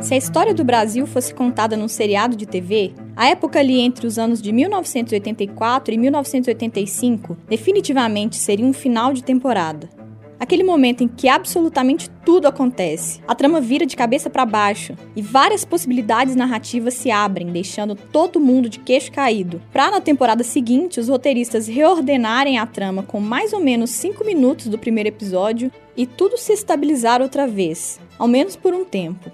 Se a história do Brasil fosse contada num seriado de TV, a época ali entre os anos de 1984 e 1985 definitivamente seria um final de temporada. Aquele momento em que absolutamente tudo acontece, a trama vira de cabeça para baixo e várias possibilidades narrativas se abrem, deixando todo mundo de queixo caído. Para na temporada seguinte os roteiristas reordenarem a trama com mais ou menos 5 minutos do primeiro episódio e tudo se estabilizar outra vez, ao menos por um tempo.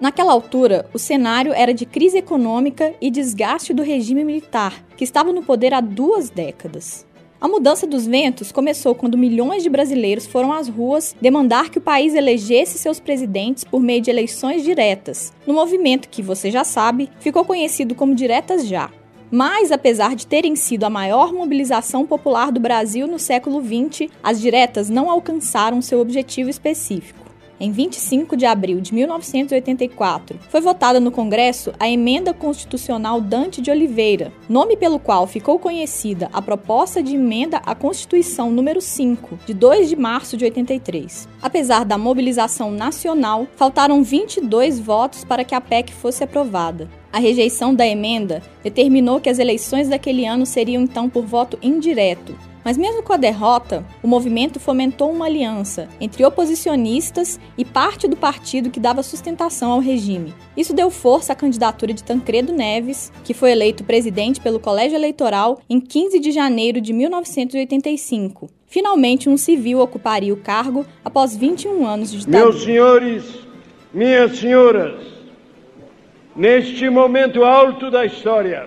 Naquela altura, o cenário era de crise econômica e desgaste do regime militar, que estava no poder há duas décadas. A mudança dos ventos começou quando milhões de brasileiros foram às ruas demandar que o país elegesse seus presidentes por meio de eleições diretas, no movimento que, você já sabe, ficou conhecido como Diretas Já. Mas, apesar de terem sido a maior mobilização popular do Brasil no século XX, as diretas não alcançaram seu objetivo específico em 25 de abril de 1984, foi votada no Congresso a Emenda Constitucional Dante de Oliveira, nome pelo qual ficou conhecida a proposta de emenda à Constituição número 5, de 2 de março de 83. Apesar da mobilização nacional, faltaram 22 votos para que a PEC fosse aprovada. A rejeição da emenda determinou que as eleições daquele ano seriam então por voto indireto, mas mesmo com a derrota, o movimento fomentou uma aliança entre oposicionistas e parte do partido que dava sustentação ao regime. Isso deu força à candidatura de Tancredo Neves, que foi eleito presidente pelo Colégio Eleitoral em 15 de janeiro de 1985. Finalmente, um civil ocuparia o cargo após 21 anos de ditadura. Meus senhores, minhas senhoras, neste momento alto da história,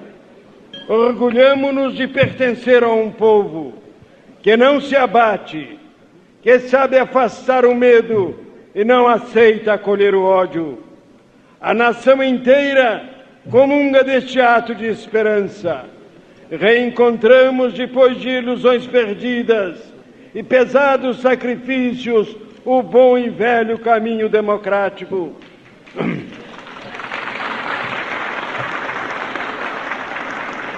orgulhamos-nos de pertencer a um povo que não se abate, que sabe afastar o medo e não aceita acolher o ódio. A nação inteira comunga deste ato de esperança. Reencontramos, depois de ilusões perdidas e pesados sacrifícios, o bom e velho caminho democrático.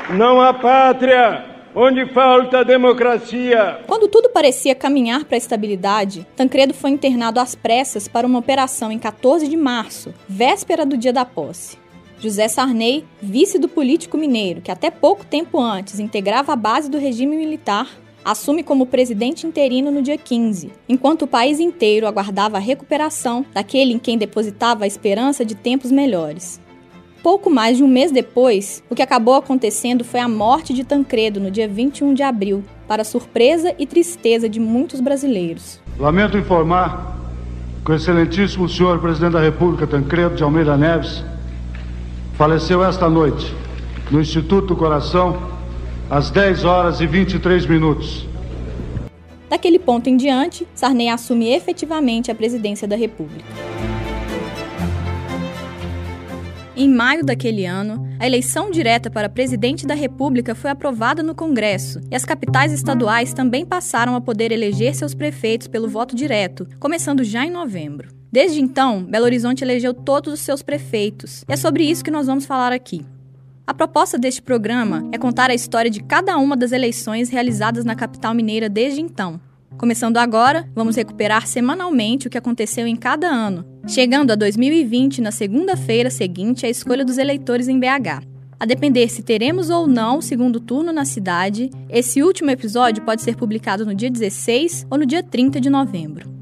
Não há pátria onde falta democracia. Quando tudo parecia caminhar para a estabilidade, Tancredo foi internado às pressas para uma operação em 14 de março, véspera do dia da posse. José Sarney, vice do político mineiro, que até pouco tempo antes integrava a base do regime militar, assume como presidente interino no dia 15, enquanto o país inteiro aguardava a recuperação daquele em quem depositava a esperança de tempos melhores. Pouco mais de um mês depois, o que acabou acontecendo foi a morte de Tancredo no dia 21 de abril, para surpresa e tristeza de muitos brasileiros. Lamento informar que o excelentíssimo senhor presidente da República, Tancredo de Almeida Neves, faleceu esta noite no Instituto do Coração às 10 horas e 23 minutos. Daquele ponto em diante, Sarney assume efetivamente a presidência da República. Em maio daquele ano, a eleição direta para presidente da República foi aprovada no Congresso e as capitais estaduais também passaram a poder eleger seus prefeitos pelo voto direto, começando já em novembro. Desde então, Belo Horizonte elegeu todos os seus prefeitos, e é sobre isso que nós vamos falar aqui. A proposta deste programa é contar a história de cada uma das eleições realizadas na capital mineira desde então, Começando agora, vamos recuperar semanalmente o que aconteceu em cada ano, chegando a 2020 na segunda-feira seguinte à escolha dos eleitores em BH. A depender se teremos ou não o segundo turno na cidade, esse último episódio pode ser publicado no dia 16 ou no dia 30 de novembro.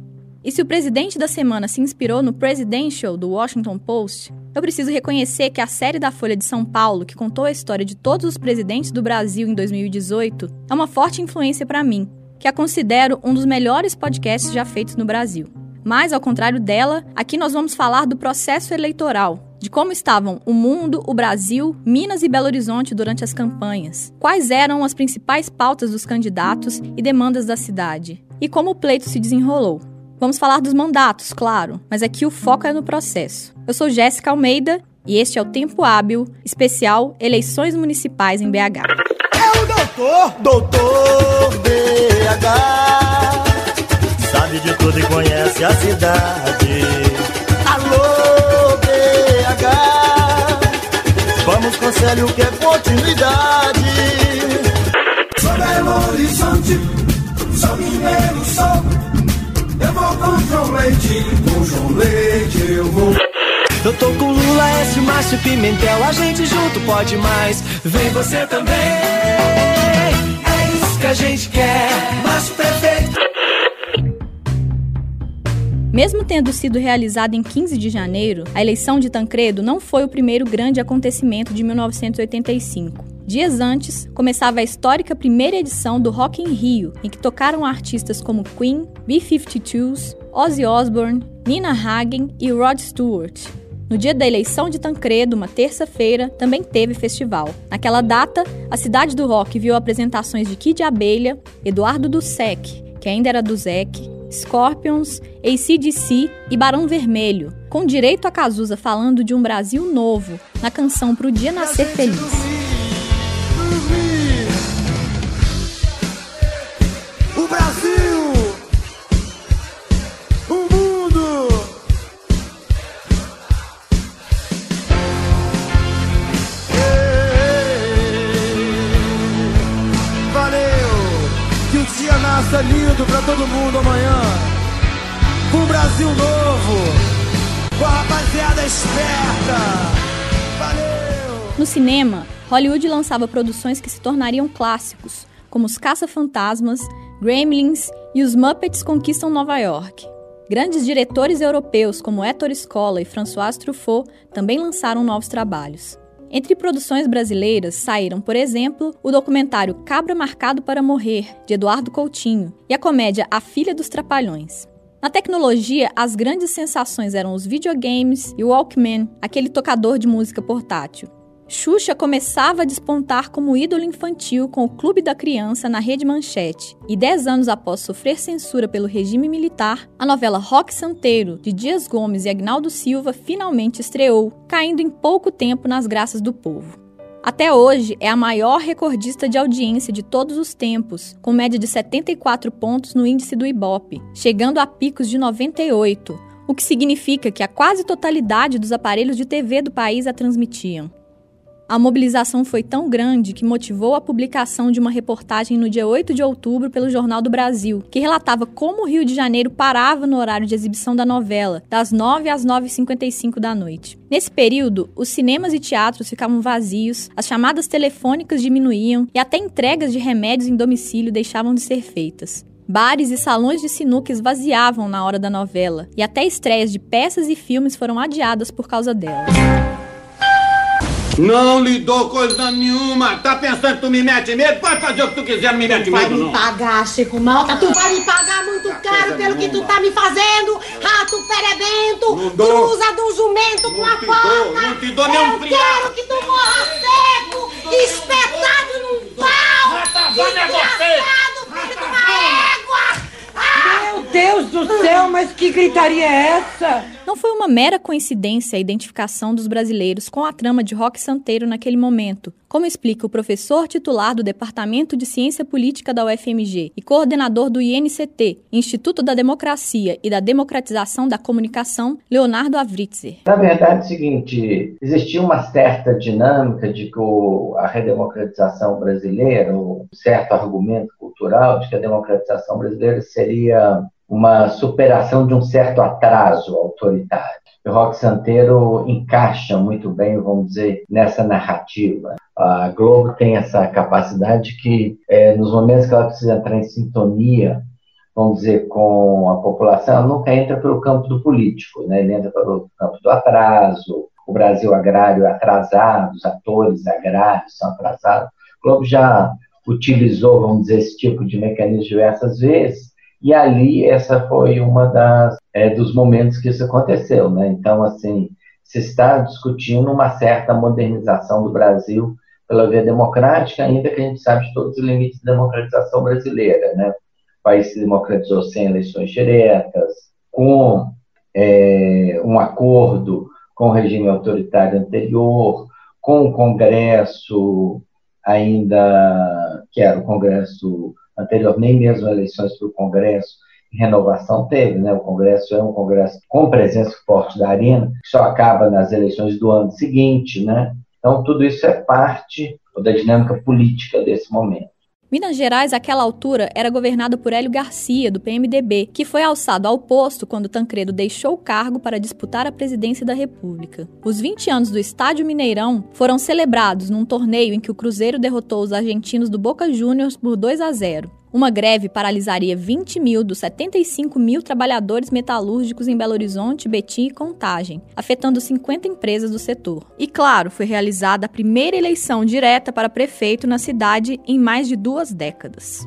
E se o presidente da semana se inspirou no Presidential do Washington Post, eu preciso reconhecer que a série da Folha de São Paulo, que contou a história de todos os presidentes do Brasil em 2018, é uma forte influência para mim, que a considero um dos melhores podcasts já feitos no Brasil. Mas, ao contrário dela, aqui nós vamos falar do processo eleitoral, de como estavam o mundo, o Brasil, Minas e Belo Horizonte durante as campanhas, quais eram as principais pautas dos candidatos e demandas da cidade, e como o pleito se desenrolou. Vamos falar dos mandatos, claro, mas aqui o foco é no processo. Eu sou Jéssica Almeida e este é o Tempo Hábil, especial Eleições Municipais em BH doutor, doutor BH. Sabe de tudo e conhece a cidade. Alô, BH. Vamos conselho que é continuidade. Sou Belo Horizonte, sou mineiro, sou. Eu vou com João Leite, com João Leite eu vou. Eu tô com Lula, S, Márcio Pimentel, a gente junto pode mais. Vem você também. É isso que a gente quer. Márcio Prefeito. Mesmo tendo sido realizada em 15 de janeiro, a eleição de Tancredo não foi o primeiro grande acontecimento de 1985. Dias antes, começava a histórica primeira edição do Rock in Rio, em que tocaram artistas como Queen, B-52s, Ozzy Osbourne, Nina Hagen e Rod Stewart. No dia da eleição de Tancredo, uma terça-feira, também teve festival. Naquela data, a cidade do rock viu apresentações de Kid Abelha, Eduardo Dussek, que ainda era do Zec, Scorpions, ACDC e Barão Vermelho, com direito a Cazuza falando de um Brasil novo na canção Pro Dia Nascer Feliz. nasça No cinema, Hollywood lançava produções que se tornariam clássicos, como Os Caça-Fantasmas, Gremlins e Os Muppets Conquistam Nova York. Grandes diretores europeus como Ettore Scola e François Truffaut também lançaram novos trabalhos. Entre produções brasileiras saíram, por exemplo, o documentário Cabra Marcado para Morrer, de Eduardo Coutinho, e a comédia A Filha dos Trapalhões. Na tecnologia, as grandes sensações eram os videogames e o Walkman, aquele tocador de música portátil. Xuxa começava a despontar como ídolo infantil com o Clube da Criança na Rede Manchete, e dez anos após sofrer censura pelo regime militar, a novela Rock Santeiro, de Dias Gomes e Agnaldo Silva, finalmente estreou, caindo em pouco tempo nas graças do povo. Até hoje, é a maior recordista de audiência de todos os tempos, com média de 74 pontos no índice do Ibope, chegando a picos de 98, o que significa que a quase totalidade dos aparelhos de TV do país a transmitiam. A mobilização foi tão grande que motivou a publicação de uma reportagem no dia 8 de outubro pelo Jornal do Brasil, que relatava como o Rio de Janeiro parava no horário de exibição da novela, das 9 às 9h55 da noite. Nesse período, os cinemas e teatros ficavam vazios, as chamadas telefônicas diminuíam e até entregas de remédios em domicílio deixavam de ser feitas. Bares e salões de sinuca esvaziavam na hora da novela, e até estreias de peças e filmes foram adiadas por causa dela. Não lhe dou coisa nenhuma. Tá pensando que tu me mete medo? Pode fazer o que tu quiser, não me mete vai medo, me não. pagar, Chico Malta. Tu vai me pagar muito caro pelo que tu tá me fazendo. Rato perebento. Não. Tu de um jumento com a faca. não te dou nem um Eu friado. quero que tu morra seco, espetado num pau. Ratazana é você. Desgraçado, filho de uma égua. Meu Deus do céu, mas que gritaria é essa? Não foi uma mera coincidência a identificação dos brasileiros com a trama de Rock Santeiro naquele momento, como explica o professor titular do Departamento de Ciência Política da UFMG e coordenador do INCT, Instituto da Democracia e da Democratização da Comunicação, Leonardo Avritzer. Na verdade, é o seguinte, existia uma certa dinâmica de que a redemocratização brasileira, um certo argumento cultural de que a democratização brasileira seria uma superação de um certo atraso autoritário. O Rock Santeiro encaixa muito bem, vamos dizer, nessa narrativa. A Globo tem essa capacidade que, eh, nos momentos que ela precisa entrar em sintonia vamos dizer, com a população, ela nunca entra pelo campo do político, né? ele entra pelo campo do atraso, o Brasil agrário é atrasado, os atores agrários são atrasados. O Globo já utilizou, vamos dizer, esse tipo de mecanismo diversas vezes, e ali essa foi uma das é, dos momentos que isso aconteceu, né? Então, assim, se está discutindo uma certa modernização do Brasil pela via democrática, ainda que a gente sabe de todos os limites da democratização brasileira, né? O país se democratizou sem eleições diretas, com é, um acordo com o regime autoritário anterior, com o Congresso ainda, que era o Congresso anterior, nem mesmo eleições para o Congresso, renovação teve, né? O Congresso é um Congresso com presença forte da Arena, que só acaba nas eleições do ano seguinte, né? Então, tudo isso é parte da dinâmica política desse momento. Minas Gerais, àquela altura, era governada por Hélio Garcia, do PMDB, que foi alçado ao posto quando Tancredo deixou o cargo para disputar a presidência da República. Os 20 anos do Estádio Mineirão foram celebrados num torneio em que o Cruzeiro derrotou os argentinos do Boca Juniors por 2 a 0. Uma greve paralisaria 20 mil dos 75 mil trabalhadores metalúrgicos em Belo Horizonte, Betim e Contagem, afetando 50 empresas do setor. E, claro, foi realizada a primeira eleição direta para prefeito na cidade em mais de duas décadas.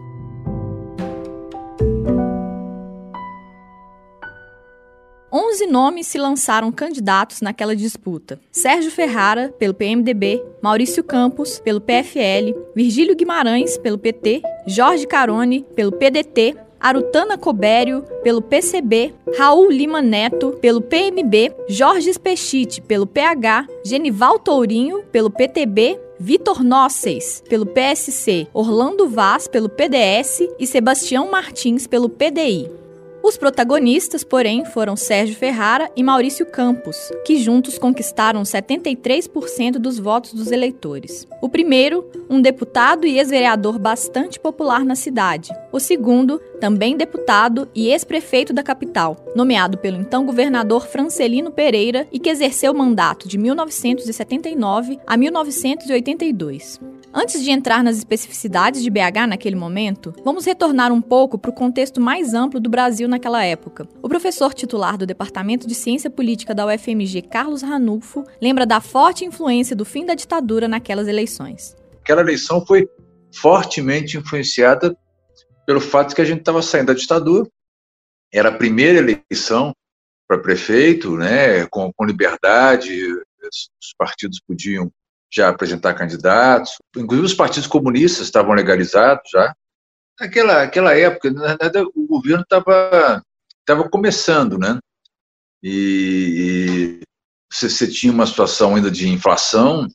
11 nomes se lançaram candidatos naquela disputa. Sérgio Ferrara, pelo PMDB, Maurício Campos, pelo PFL, Virgílio Guimarães, pelo PT, Jorge Carone, pelo PDT, Arutana Cobério, pelo PCB, Raul Lima Neto, pelo PMB, Jorge Spechite, pelo PH, Genival Tourinho, pelo PTB, Vitor Nosseis, pelo PSC, Orlando Vaz, pelo PDS e Sebastião Martins, pelo PDI. Os protagonistas, porém, foram Sérgio Ferrara e Maurício Campos, que juntos conquistaram 73% dos votos dos eleitores. O primeiro, um deputado e ex-vereador bastante popular na cidade. O segundo, também deputado e ex-prefeito da capital, nomeado pelo então governador Francelino Pereira e que exerceu o mandato de 1979 a 1982. Antes de entrar nas especificidades de BH naquele momento, vamos retornar um pouco para o contexto mais amplo do Brasil naquela época. O professor titular do Departamento de Ciência Política da UFMG, Carlos Ranulfo, lembra da forte influência do fim da ditadura naquelas eleições. Aquela eleição foi fortemente influenciada pelo fato que a gente estava saindo da ditadura, era a primeira eleição para prefeito, né, com, com liberdade, os partidos podiam já apresentar candidatos, inclusive os partidos comunistas estavam legalizados já. Naquela aquela época, na verdade, o governo estava estava começando, né? E, e você, você, tinha uma situação ainda de inflação,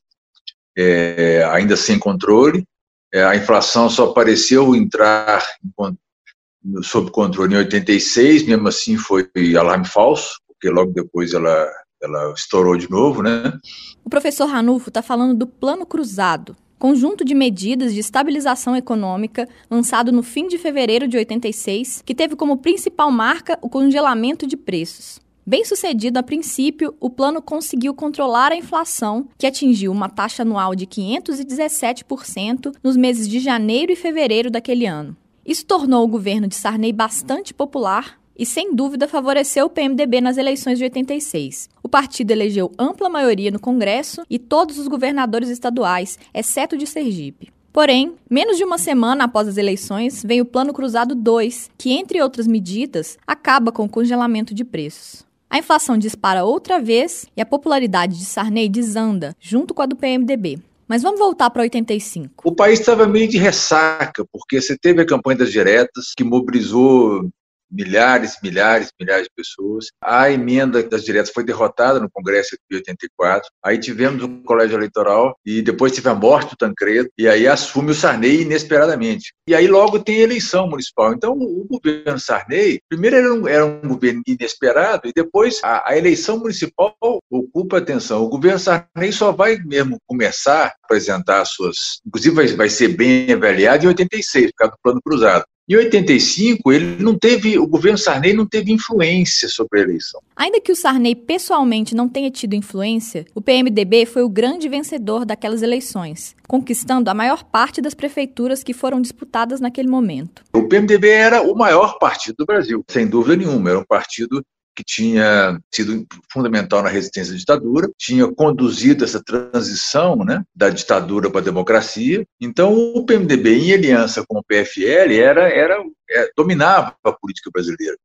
é, ainda sem controle. É, a inflação só apareceu entrar em, sob controle em 86, mesmo assim foi alarme falso, porque logo depois ela ela estourou de novo, né? O professor Ranulfo está falando do Plano Cruzado, conjunto de medidas de estabilização econômica lançado no fim de fevereiro de 86, que teve como principal marca o congelamento de preços. Bem sucedido a princípio, o plano conseguiu controlar a inflação, que atingiu uma taxa anual de 517% nos meses de janeiro e fevereiro daquele ano. Isso tornou o governo de Sarney bastante popular e, sem dúvida, favoreceu o PMDB nas eleições de 86. O partido elegeu ampla maioria no Congresso e todos os governadores estaduais, exceto de Sergipe. Porém, menos de uma semana após as eleições, veio o Plano Cruzado 2, que, entre outras medidas, acaba com o congelamento de preços. A inflação dispara outra vez e a popularidade de Sarney desanda, junto com a do PMDB. Mas vamos voltar para 85. O país estava meio de ressaca, porque você teve a campanha das diretas, que mobilizou milhares, milhares, milhares de pessoas. A emenda das diretas foi derrotada no Congresso de 84. Aí tivemos um colégio eleitoral e depois teve a morte do Tancredo e aí assume o Sarney inesperadamente. E aí logo tem eleição municipal. Então o governo Sarney, primeiro era um, era um governo inesperado e depois a, a eleição municipal ocupa atenção. O governo Sarney só vai mesmo começar a apresentar suas, inclusive vai, vai ser bem avaliado em 86, por causa do plano cruzado. Em 85, ele não teve, o governo Sarney não teve influência sobre a eleição. Ainda que o Sarney pessoalmente não tenha tido influência, o PMDB foi o grande vencedor daquelas eleições, conquistando a maior parte das prefeituras que foram disputadas naquele momento. O PMDB era o maior partido do Brasil, sem dúvida nenhuma, era um partido que tinha sido fundamental na resistência à ditadura, tinha conduzido essa transição né, da ditadura para a democracia. Então, o PMDB, em aliança com o PFL, era, era, é, dominava a política brasileira.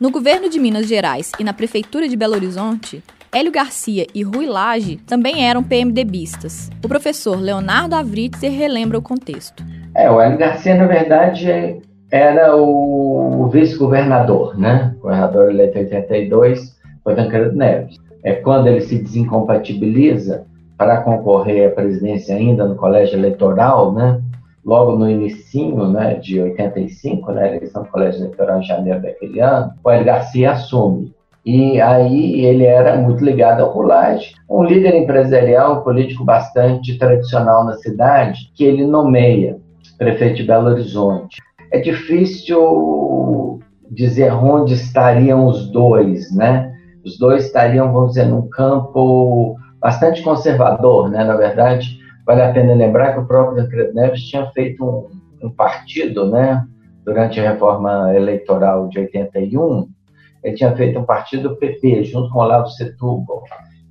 No governo de Minas Gerais e na prefeitura de Belo Horizonte, Hélio Garcia e Rui Lage também eram PMDBistas. O professor Leonardo Avritzer relembra o contexto. É, o Hélio Garcia, na verdade, é era o, vice-governador, né? O governador eleito em 82 foi Tancredo Neves. É quando ele se desincompatibiliza para concorrer à presidência ainda no colégio eleitoral, né? Logo no início né, de 85, né, eleição do colégio eleitoral em janeiro daquele ano, o Hélio Garcia assume. E aí ele era muito ligado ao Rulage, um líder empresarial, um político bastante tradicional na cidade, que ele nomeia prefeito de Belo Horizonte. É difícil dizer onde estariam os dois, né? Os dois estariam, vamos dizer, num campo bastante conservador, né? Na verdade, vale a pena lembrar que o próprio Tancredo Neves tinha feito um, um partido, né? Durante a reforma eleitoral de 81, ele tinha feito um partido PP, junto com Olavo Setúbal,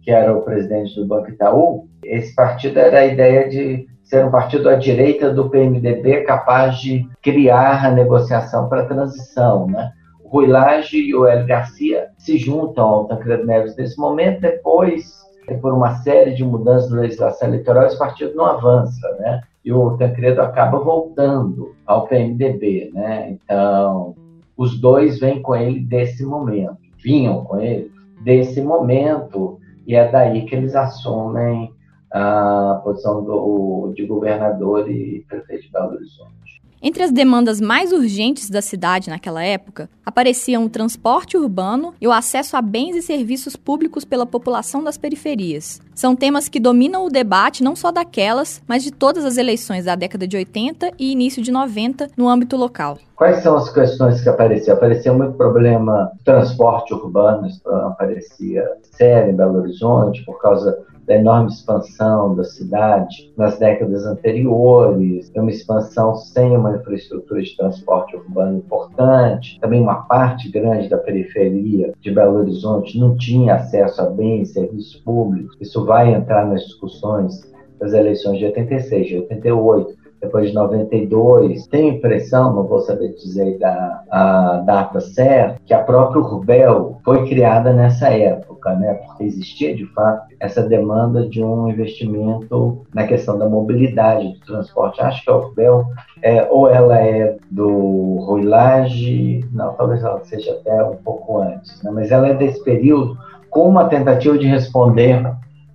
que era o presidente do Banco Itaú. Esse partido era a ideia de ser um partido à direita do PMDB capaz de criar a negociação para a transição. Né? O Rui Lage e o Hélio Garcia se juntam ao Tancredo Neves nesse momento, depois, por uma série de mudanças na legislação eleitoral, esse partido não avança, né? E o Tancredo acaba voltando ao PMDB, né? Então, os dois vêm com ele desse momento, vinham com ele desse momento, e é daí que eles assumem a posição do, de governador e prefeito de Belo Horizonte. Entre as demandas mais urgentes da cidade naquela época, apareciam o transporte urbano e o acesso a bens e serviços públicos pela população das periferias. São temas que dominam o debate não só daquelas, mas de todas as eleições da década de 80 e início de 90 no âmbito local. Quais são as questões que apareciam? Aparecia muito problema transporte urbano, aparecia sério em Belo Horizonte por causa da enorme expansão da cidade nas décadas anteriores, uma expansão sem uma infraestrutura de transporte urbano importante, também uma parte grande da periferia de Belo Horizonte não tinha acesso a bens serviços públicos. Isso vai entrar nas discussões das eleições de 86, de 88 depois de 92, tenho impressão, não vou saber dizer da, a data certa, que a própria Urbel foi criada nessa época, né? porque existia de fato essa demanda de um investimento na questão da mobilidade, do transporte. Acho que a Urbel, é, ou ela é do Ruilage, não, talvez ela seja até um pouco antes, né? mas ela é desse período com uma tentativa de responder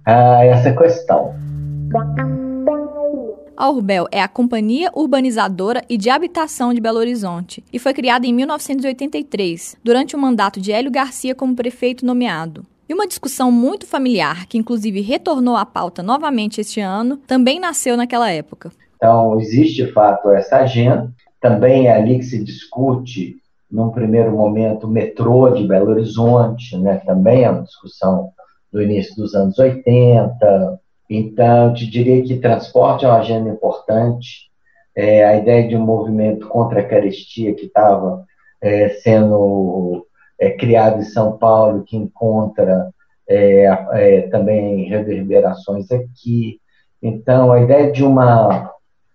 a essa questão. A Urbel é a Companhia Urbanizadora e de Habitação de Belo Horizonte e foi criada em 1983, durante o mandato de Hélio Garcia como prefeito nomeado. E uma discussão muito familiar, que inclusive retornou à pauta novamente este ano, também nasceu naquela época. Então, existe de fato essa agenda, também é ali que se discute, num primeiro momento, o metrô de Belo Horizonte, né? também é uma discussão do início dos anos 80, então, te diria que transporte é uma agenda importante. É, a ideia de um movimento contra a carestia que estava é, sendo é, criado em São Paulo, que encontra é, é, também reverberações aqui. Então, a ideia de uma,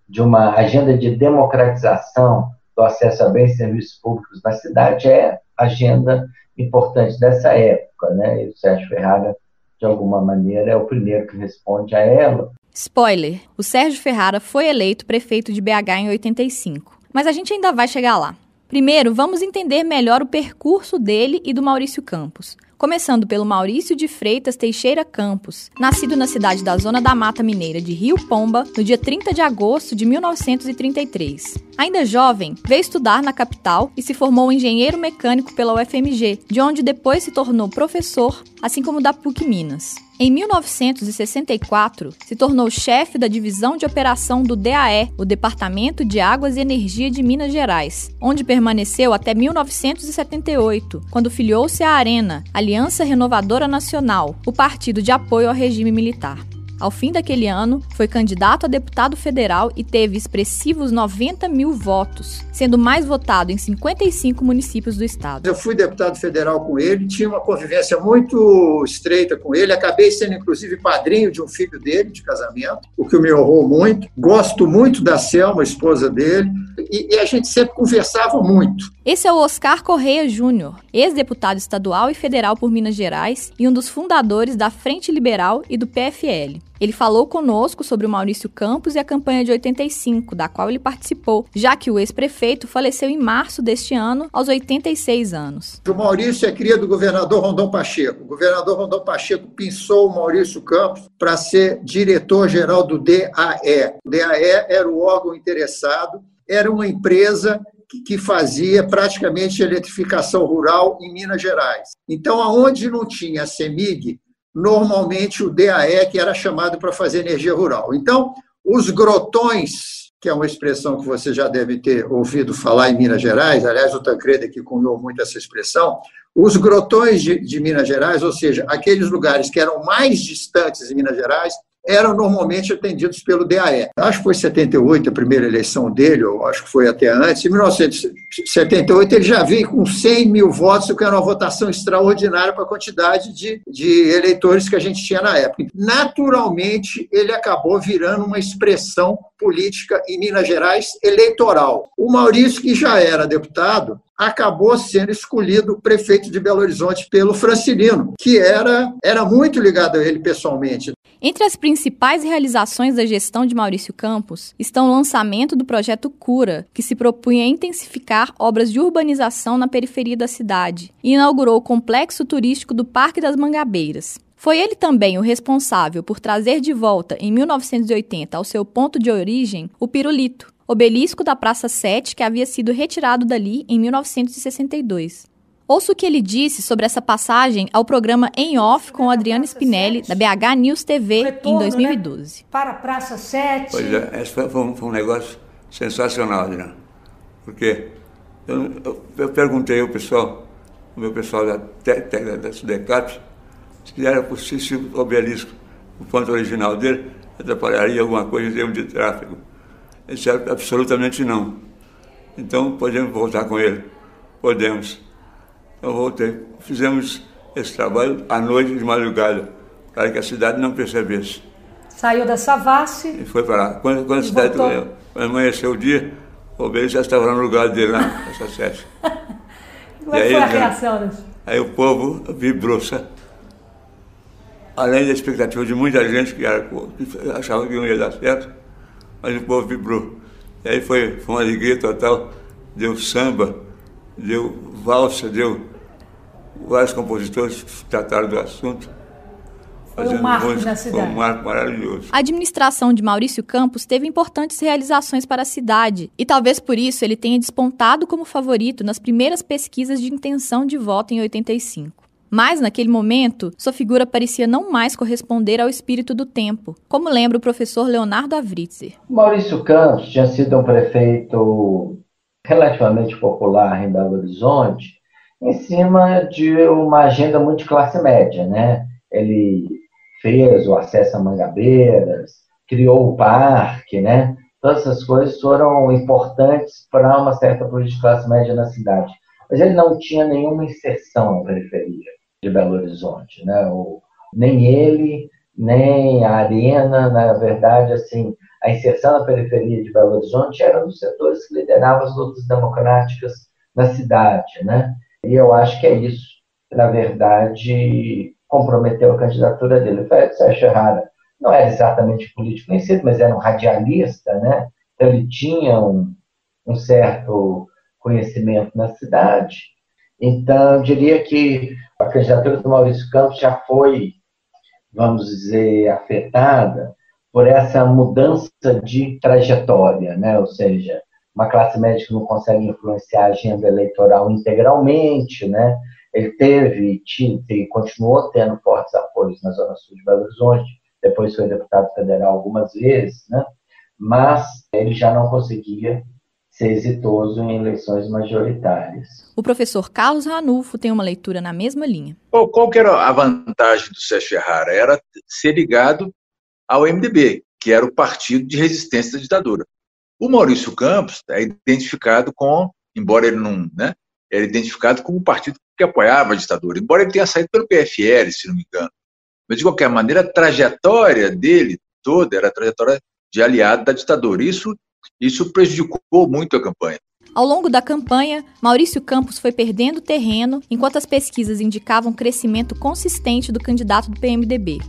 de uma agenda de democratização do acesso a bens e serviços públicos na cidade é agenda importante dessa época, né? E o Sérgio Ferrara de alguma maneira, é o primeiro que responde a ela. Spoiler: o Sérgio Ferrara foi eleito prefeito de BH em 85. Mas a gente ainda vai chegar lá. Primeiro, vamos entender melhor o percurso dele e do Maurício Campos começando pelo Maurício de Freitas Teixeira Campos, nascido na cidade da Zona da Mata Mineira de Rio Pomba no dia 30 de agosto de 1933. Ainda jovem, veio estudar na capital e se formou engenheiro mecânico pela UFMG, de onde depois se tornou professor, assim como da PUC Minas. Em 1964, se tornou chefe da divisão de operação do DAE, o Departamento de Águas e Energia de Minas Gerais, onde permaneceu até 1978, quando filiou-se à Arena, Aliança Renovadora Nacional, o partido de apoio ao regime militar. Ao fim daquele ano, foi candidato a deputado federal e teve expressivos 90 mil votos, sendo mais votado em 55 municípios do estado. Eu fui deputado federal com ele, tinha uma convivência muito estreita com ele, acabei sendo inclusive padrinho de um filho dele de casamento, o que me honrou muito. Gosto muito da Selma, esposa dele, e, e a gente sempre conversava muito. Esse é o Oscar Correia Júnior, ex-deputado estadual e federal por Minas Gerais e um dos fundadores da Frente Liberal e do PFL. Ele falou conosco sobre o Maurício Campos e a campanha de 85, da qual ele participou, já que o ex-prefeito faleceu em março deste ano, aos 86 anos. O Maurício é cria do governador Rondon Pacheco. O governador Rondon Pacheco pensou o Maurício Campos para ser diretor-geral do DAE. O DAE era o órgão interessado, era uma empresa que fazia praticamente eletrificação rural em Minas Gerais. Então, aonde não tinha a CEMIG, normalmente o DAE que era chamado para fazer energia rural. Então, os grotões, que é uma expressão que você já deve ter ouvido falar em Minas Gerais, aliás, o Tancredo aqui cunhou muito essa expressão, os grotões de, de Minas Gerais, ou seja, aqueles lugares que eram mais distantes em Minas Gerais, eram normalmente atendidos pelo DAE. Acho que foi 78 a primeira eleição dele, ou acho que foi até antes. Em 1978 ele já veio com 100 mil votos, o que era uma votação extraordinária para a quantidade de, de eleitores que a gente tinha na época. Naturalmente, ele acabou virando uma expressão política em Minas Gerais eleitoral. O Maurício, que já era deputado, acabou sendo escolhido prefeito de Belo Horizonte pelo Francilino, que era, era muito ligado a ele pessoalmente. Entre as principais realizações da gestão de Maurício Campos estão o lançamento do projeto Cura, que se propunha intensificar obras de urbanização na periferia da cidade, e inaugurou o complexo turístico do Parque das Mangabeiras. Foi ele também o responsável por trazer de volta, em 1980, ao seu ponto de origem, o pirulito, obelisco da Praça 7 que havia sido retirado dali em 1962. Ouça o que ele disse sobre essa passagem ao programa Em Off com Adriano Spinelli, da BH News TV, Retorno, em 2012. Né? Para a Praça 7. Pois é, esse foi, um, foi um negócio sensacional, Adriano. Porque eu, eu, eu, perguntei ao pessoal, o meu pessoal da, da, da Sudecap, se era possível o obelisco, o ponto original dele, atrapalharia alguma coisa em termos de tráfego. Ele disse absolutamente não. Então podemos voltar com ele? Podemos. Eu voltei. Fizemos esse trabalho à noite de madrugada, para que a cidade não percebesse. Saiu da Savassi. E foi para lá. Quando, quando a cidade voltou. amanheceu o dia, o obelisco já estava no lugar dele lá, nessa sete. Como é foi a reação? Aí o povo vibrou, sabe? além da expectativa de muita gente que, era, que achava que não ia dar certo, mas o povo vibrou. E aí foi, foi uma alegria total, deu samba, deu valsa, deu vários compositores que trataram do assunto. Foi um marco música, na cidade. Foi um marco maravilhoso. A administração de Maurício Campos teve importantes realizações para a cidade e talvez por isso ele tenha despontado como favorito nas primeiras pesquisas de intenção de voto em 85. Mas, naquele momento, sua figura parecia não mais corresponder ao espírito do tempo, como lembra o professor Leonardo Avritzer. Maurício Campos tinha sido um prefeito relativamente popular em Belo Horizonte, em cima de uma agenda muito classe média, né? Ele fez o acesso a Mangabeiras, criou o parque, né? Todas essas coisas foram importantes para uma certa política de classe média na cidade. Mas ele não tinha nenhuma inserção na periferia de Belo Horizonte, né? Nem ele, nem a Arena, na verdade, assim, a inserção na periferia de Belo Horizonte era dos setores que lideravam as lutas democráticas na cidade, né? E eu acho que é isso, na verdade, comprometeu a candidatura dele. O Félix Ferrara não era exatamente político conhecido, mas era um radialista, né? Então ele tinha um, um certo conhecimento na cidade. Então, eu diria que a candidatura do Maurício Campos já foi, vamos dizer, afetada por essa mudança de trajetória, né? ou seja, uma classe média que não consegue influenciar a agenda eleitoral integralmente, né? Ele teve e continuou tendo fortes apoios na Zona Sul de Belo Horizonte, depois foi deputado federal algumas vezes, né? Mas ele já não conseguia ser exitoso em eleições majoritárias. O professor Carlos Ranulfo tem uma leitura na mesma linha. Qual que era a vantagem do Sérgio Ferrara? Era ser ligado ao MDB, que era o partido de resistência à ditadura. O Maurício Campos é identificado com, embora ele não, né, era identificado como o partido que apoiava a ditadura, embora ele tenha saído pelo PFL, se não me engano. Mas, de qualquer maneira, a trajetória dele toda era a trajetória de aliado da ditadura. Isso isso prejudicou muito a campanha. Ao longo da campanha, Maurício Campos foi perdendo terreno enquanto as pesquisas indicavam crescimento consistente do candidato do PMDB.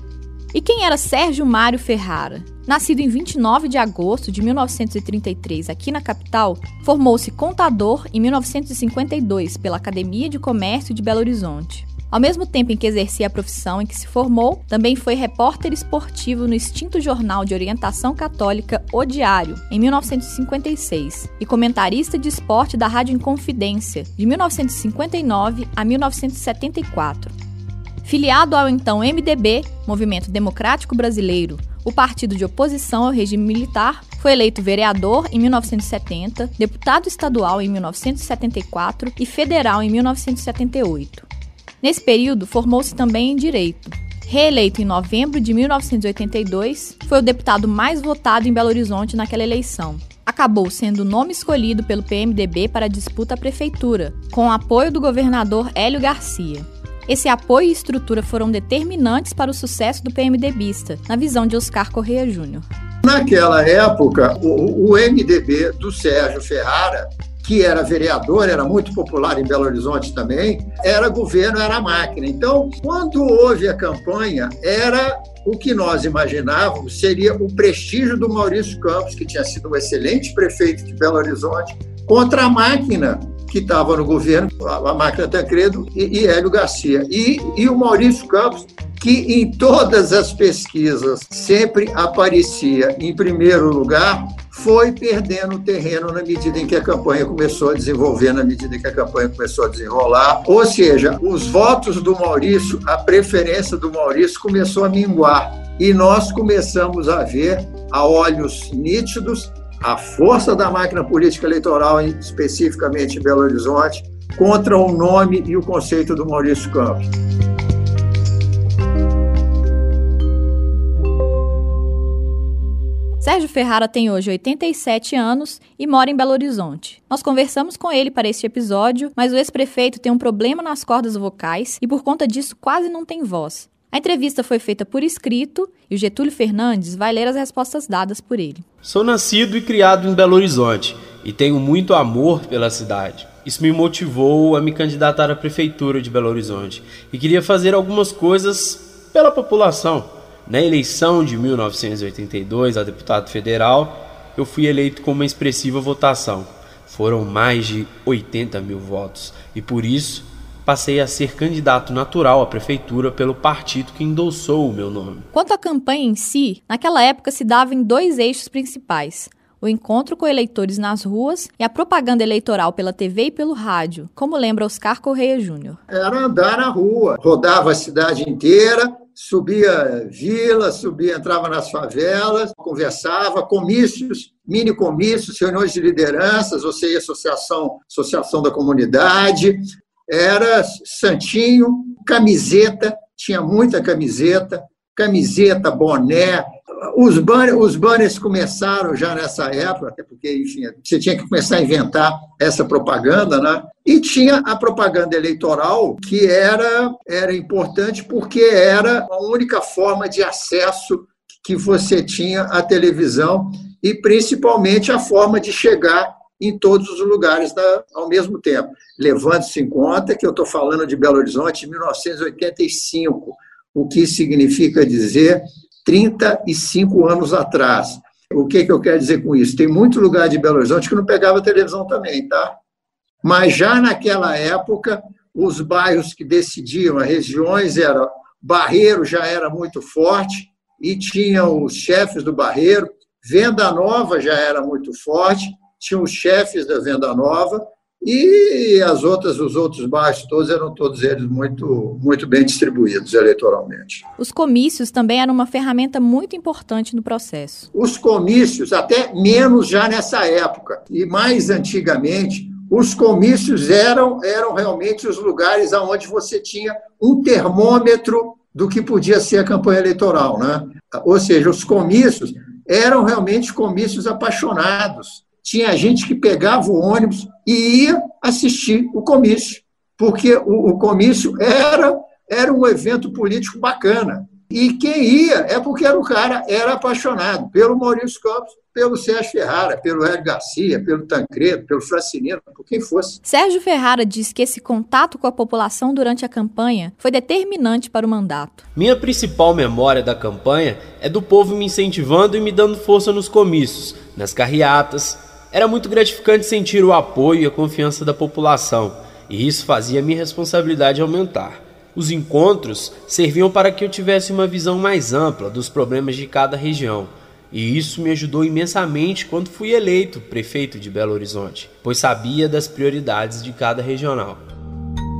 E quem era Sérgio Mário Ferrara? Nascido em 29 de agosto de 1933 aqui na capital, formou-se contador em 1952 pela Academia de Comércio de Belo Horizonte. Ao mesmo tempo em que exercia a profissão em que se formou, também foi repórter esportivo no extinto jornal de orientação católica O Diário, em 1956, e comentarista de esporte da Rádio Inconfidência, de 1959 a 1974. Filiado ao então MDB, Movimento Democrático Brasileiro, o partido de oposição ao regime militar, foi eleito vereador em 1970, deputado estadual em 1974 e federal em 1978. Nesse período, formou-se também em direito. Reeleito em novembro de 1982, foi o deputado mais votado em Belo Horizonte naquela eleição. Acabou sendo o nome escolhido pelo PMDB para a disputa à prefeitura, com o apoio do governador Hélio Garcia. Esse apoio e estrutura foram determinantes para o sucesso do PMDBista, na visão de Oscar Correia Júnior. Naquela época, o, o MDB do Sérgio Ferrara que era vereador, era muito popular em Belo Horizonte também, era governo, era máquina. Então, quando houve a campanha, era o que nós imaginávamos seria o prestígio do Maurício Campos, que tinha sido um excelente prefeito de Belo Horizonte, contra a máquina que estava no governo, a máquina Tancredo e, e Hélio Garcia. E, e o Maurício Campos, que em todas as pesquisas sempre aparecia em primeiro lugar, foi perdendo terreno na medida em que a campanha começou a desenvolver, na medida em que a campanha começou a desenrolar. Ou seja, os votos do Maurício, a preferência do Maurício começou a minguar. E nós começamos a ver, a olhos nítidos, a força da máquina política eleitoral, especificamente em Belo Horizonte, contra o nome e o conceito do Maurício Campos. Sérgio Ferrara tem hoje 87 anos e mora em Belo Horizonte. Nós conversamos com ele para este episódio, mas o ex-prefeito tem um problema nas cordas vocais e por conta disso quase não tem voz. A entrevista foi feita por escrito e o Getúlio Fernandes vai ler as respostas dadas por ele. Sou nascido e criado em Belo Horizonte e tenho muito amor pela cidade. Isso me motivou a me candidatar à prefeitura de Belo Horizonte e queria fazer algumas coisas pela população. Na eleição de 1982 a deputado federal, eu fui eleito com uma expressiva votação. Foram mais de 80 mil votos e por isso passei a ser candidato natural à prefeitura pelo partido que endossou o meu nome. Quanto à campanha em si, naquela época se dava em dois eixos principais o encontro com eleitores nas ruas e a propaganda eleitoral pela TV e pelo rádio, como lembra Oscar Correia Júnior. Era andar na rua, rodava a cidade inteira, subia vila, subia, entrava nas favelas, conversava, comícios, mini comícios, reuniões de lideranças, ou seja, associação, associação da comunidade, era santinho, camiseta, tinha muita camiseta, camiseta, boné, os, banner, os banners começaram já nessa época, até porque, enfim, você tinha que começar a inventar essa propaganda, né? E tinha a propaganda eleitoral, que era, era importante porque era a única forma de acesso que você tinha à televisão e, principalmente, a forma de chegar em todos os lugares da, ao mesmo tempo. Levando-se em conta que eu estou falando de Belo Horizonte em 1985, o que significa dizer 35 anos atrás. O que, que eu quero dizer com isso? Tem muito lugar de Belo Horizonte que não pegava televisão também, tá? Mas já naquela época, os bairros que decidiam, as regiões, era Barreiro já era muito forte e tinha os chefes do Barreiro, Venda Nova já era muito forte, tinha os chefes da Venda Nova, e as outras, os outros bairros todos eram todos eles muito, muito bem distribuídos eleitoralmente. Os comícios também eram uma ferramenta muito importante no processo. Os comícios, até menos já nessa época, e mais antigamente, os comícios eram, eram realmente os lugares onde você tinha um termômetro do que podia ser a campanha eleitoral. Né? Ou seja, os comícios eram realmente comícios apaixonados tinha gente que pegava o ônibus e ia assistir o comício, porque o, o comício era, era um evento político bacana. E quem ia é porque era o cara era apaixonado pelo Maurício Campos, pelo Sérgio Ferrara, pelo Hélio Garcia, pelo Tancredo, pelo Fracinino, por quem fosse. Sérgio Ferrara diz que esse contato com a população durante a campanha foi determinante para o mandato. Minha principal memória da campanha é do povo me incentivando e me dando força nos comícios, nas carreatas, era muito gratificante sentir o apoio e a confiança da população, e isso fazia minha responsabilidade aumentar. Os encontros serviam para que eu tivesse uma visão mais ampla dos problemas de cada região. E isso me ajudou imensamente quando fui eleito prefeito de Belo Horizonte, pois sabia das prioridades de cada regional.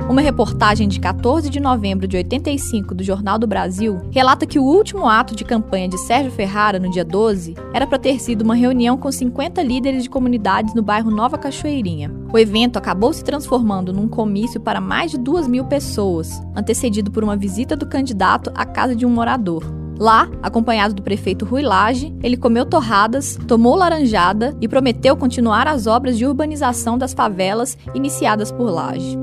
Uma reportagem de 14 de novembro de 85 do Jornal do Brasil relata que o último ato de campanha de Sérgio Ferrara, no dia 12, era para ter sido uma reunião com 50 líderes de comunidades no bairro Nova Cachoeirinha. O evento acabou se transformando num comício para mais de duas mil pessoas, antecedido por uma visita do candidato à casa de um morador. Lá, acompanhado do prefeito Rui Lage, ele comeu torradas, tomou laranjada e prometeu continuar as obras de urbanização das favelas iniciadas por Lage.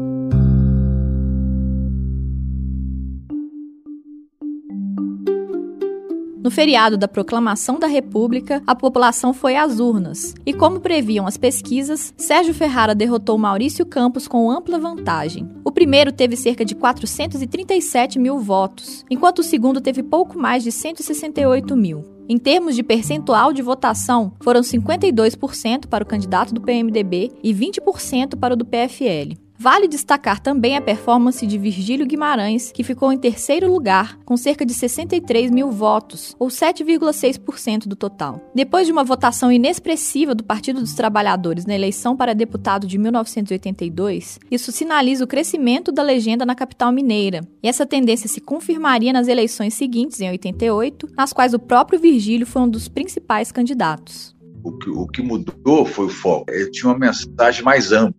No feriado da proclamação da República, a população foi às urnas. E como previam as pesquisas, Sérgio Ferrara derrotou Maurício Campos com ampla vantagem. O primeiro teve cerca de 437 mil votos, enquanto o segundo teve pouco mais de 168 mil. Em termos de percentual de votação, foram 52% para o candidato do PMDB e 20% para o do PFL. Vale destacar também a performance de Virgílio Guimarães, que ficou em terceiro lugar, com cerca de 63 mil votos, ou 7,6% do total. Depois de uma votação inexpressiva do Partido dos Trabalhadores na eleição para deputado de 1982, isso sinaliza o crescimento da legenda na capital mineira. E essa tendência se confirmaria nas eleições seguintes, em 88, nas quais o próprio Virgílio foi um dos principais candidatos. O que, o que, mudou foi o foco. Ele tinha uma mensagem mais ampla.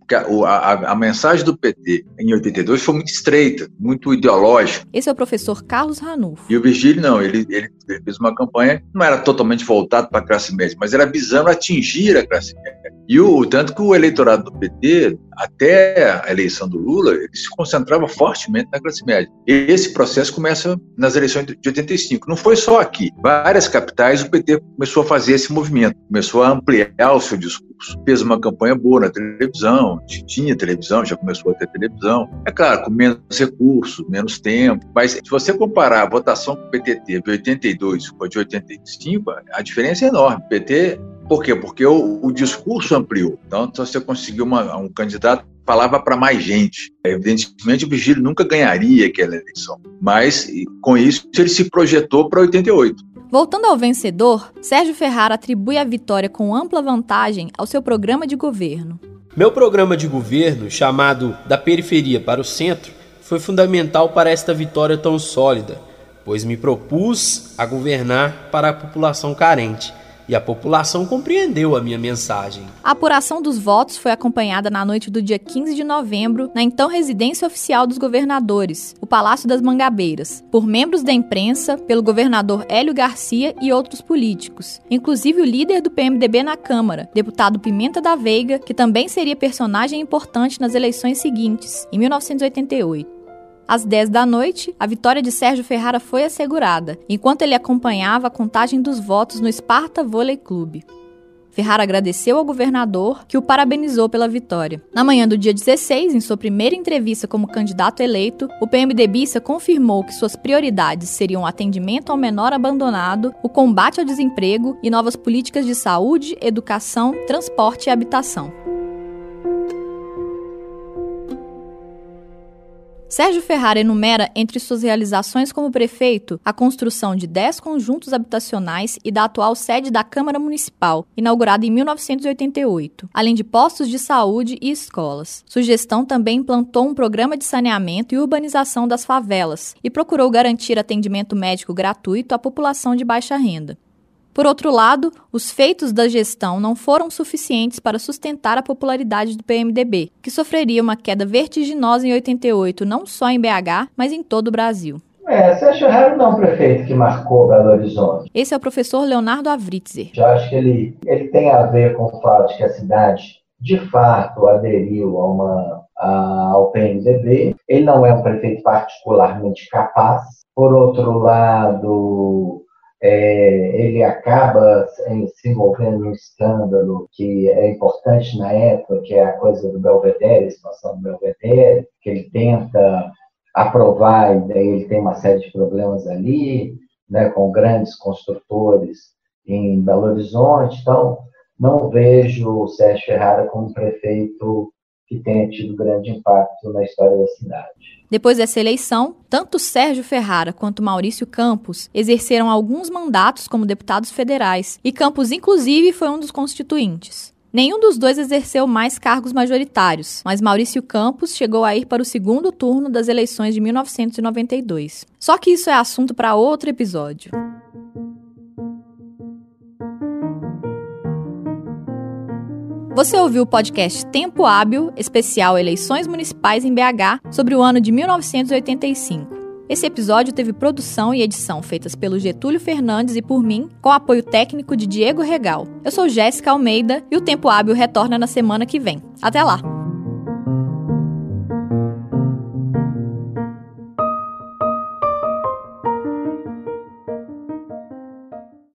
A, a, a, mensagem do PT em 82 foi muito estreita, muito ideológica. Esse é o professor Carlos Ranulfo. E o Virgílio, não, ele, ele, ele fez uma campanha não era totalmente voltado para a classe média, mas era visando atingir a classe média. E o tanto que o eleitorado do PT, até a eleição do Lula, ele se concentrava fortemente na classe média. E esse processo começa nas eleições de 85. Não foi só aqui. Várias capitais o PT começou a fazer esse movimento, começou a ampliar o seu discurso. Fez uma campanha boa na televisão, tinha televisão, já começou a ter televisão. É claro, com menos recursos, menos tempo. Mas se você comparar a votação que o PT teve de 82 com a de 85, a diferença é enorme. O PT por quê? Porque o, o discurso ampliou. Então, se você conseguiu uma, um candidato falava para mais gente. Evidentemente, o Vigílio nunca ganharia aquela eleição, mas com isso ele se projetou para 88. Voltando ao vencedor, Sérgio Ferrara atribui a vitória com ampla vantagem ao seu programa de governo. Meu programa de governo, chamado Da Periferia para o Centro, foi fundamental para esta vitória tão sólida, pois me propus a governar para a população carente e a população compreendeu a minha mensagem. A apuração dos votos foi acompanhada na noite do dia 15 de novembro, na então residência oficial dos governadores, o Palácio das Mangabeiras, por membros da imprensa, pelo governador Hélio Garcia e outros políticos, inclusive o líder do PMDB na Câmara, deputado Pimenta da Veiga, que também seria personagem importante nas eleições seguintes, em 1988. Às 10 da noite, a vitória de Sérgio Ferrara foi assegurada, enquanto ele acompanhava a contagem dos votos no Sparta Vôlei Clube. Ferrara agradeceu ao governador, que o parabenizou pela vitória. Na manhã do dia 16, em sua primeira entrevista como candidato eleito, o PMDBista confirmou que suas prioridades seriam o atendimento ao menor abandonado, o combate ao desemprego e novas políticas de saúde, educação, transporte e habitação. Sérgio Ferrara enumera entre suas realizações como prefeito a construção de 10 conjuntos habitacionais e da atual sede da Câmara Municipal, inaugurada em 1988, além de postos de saúde e escolas. Sugestão também implantou um programa de saneamento e urbanização das favelas e procurou garantir atendimento médico gratuito à população de baixa renda. Por outro lado, os feitos da gestão não foram suficientes para sustentar a popularidade do PMDB, que sofreria uma queda vertiginosa em 88, não só em BH, mas em todo o Brasil. É, você acha Ferraro não prefeito que marcou Belo Horizonte? Esse é o professor Leonardo Avritzer. Eu acho que ele, ele tem a ver com o fato de que a cidade, de fato, aderiu a uma, a, ao PMDB. Ele não é um prefeito particularmente capaz. Por outro lado, é, ele acaba se envolvendo num escândalo que é importante na época, que é a coisa do Belvedere, a situação do Belvedere, que ele tenta aprovar e daí ele tem uma série de problemas ali, né, com grandes construtores em Belo Horizonte. Então, não vejo o Sérgio Ferrara como prefeito que tenha tido grande impacto na história da cidade. Depois dessa eleição, tanto Sérgio Ferrara quanto Maurício Campos exerceram alguns mandatos como deputados federais, e Campos, inclusive, foi um dos constituintes. Nenhum dos dois exerceu mais cargos majoritários, mas Maurício Campos chegou a ir para o segundo turno das eleições de 1992. Só que isso é assunto para outro episódio. Você ouviu o podcast Tempo Hábil, especial Eleições Municipais em BH, sobre o ano de 1985. Esse episódio teve produção e edição feitas pelo Getúlio Fernandes e por mim, com apoio técnico de Diego Regal. Eu sou Jéssica Almeida e o Tempo Hábil retorna na semana que vem. Até lá!